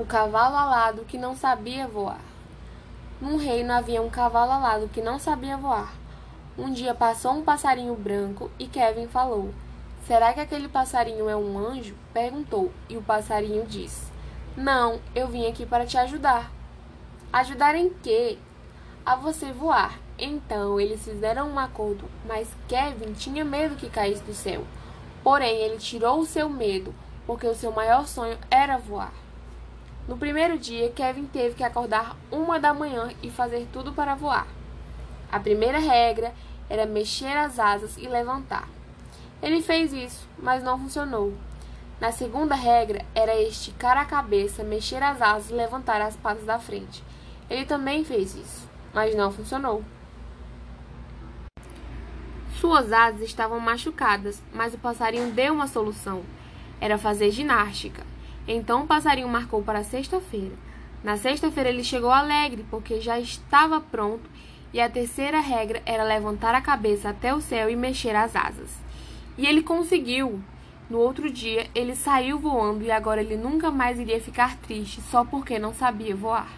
O cavalo alado que não sabia voar. Num reino havia um cavalo alado que não sabia voar. Um dia passou um passarinho branco e Kevin falou: Será que aquele passarinho é um anjo? perguntou, e o passarinho disse: Não, eu vim aqui para te ajudar. Ajudar em quê? A você voar. Então eles fizeram um acordo, mas Kevin tinha medo que caísse do céu. Porém, ele tirou o seu medo, porque o seu maior sonho era voar. No primeiro dia, Kevin teve que acordar uma da manhã e fazer tudo para voar. A primeira regra era mexer as asas e levantar. Ele fez isso, mas não funcionou. Na segunda regra era esticar a cabeça, mexer as asas e levantar as patas da frente. Ele também fez isso, mas não funcionou. Suas asas estavam machucadas, mas o passarinho deu uma solução. Era fazer ginástica. Então o passarinho marcou para sexta-feira. Na sexta-feira ele chegou alegre, porque já estava pronto, e a terceira regra era levantar a cabeça até o céu e mexer as asas. E ele conseguiu. No outro dia, ele saiu voando e agora ele nunca mais iria ficar triste só porque não sabia voar.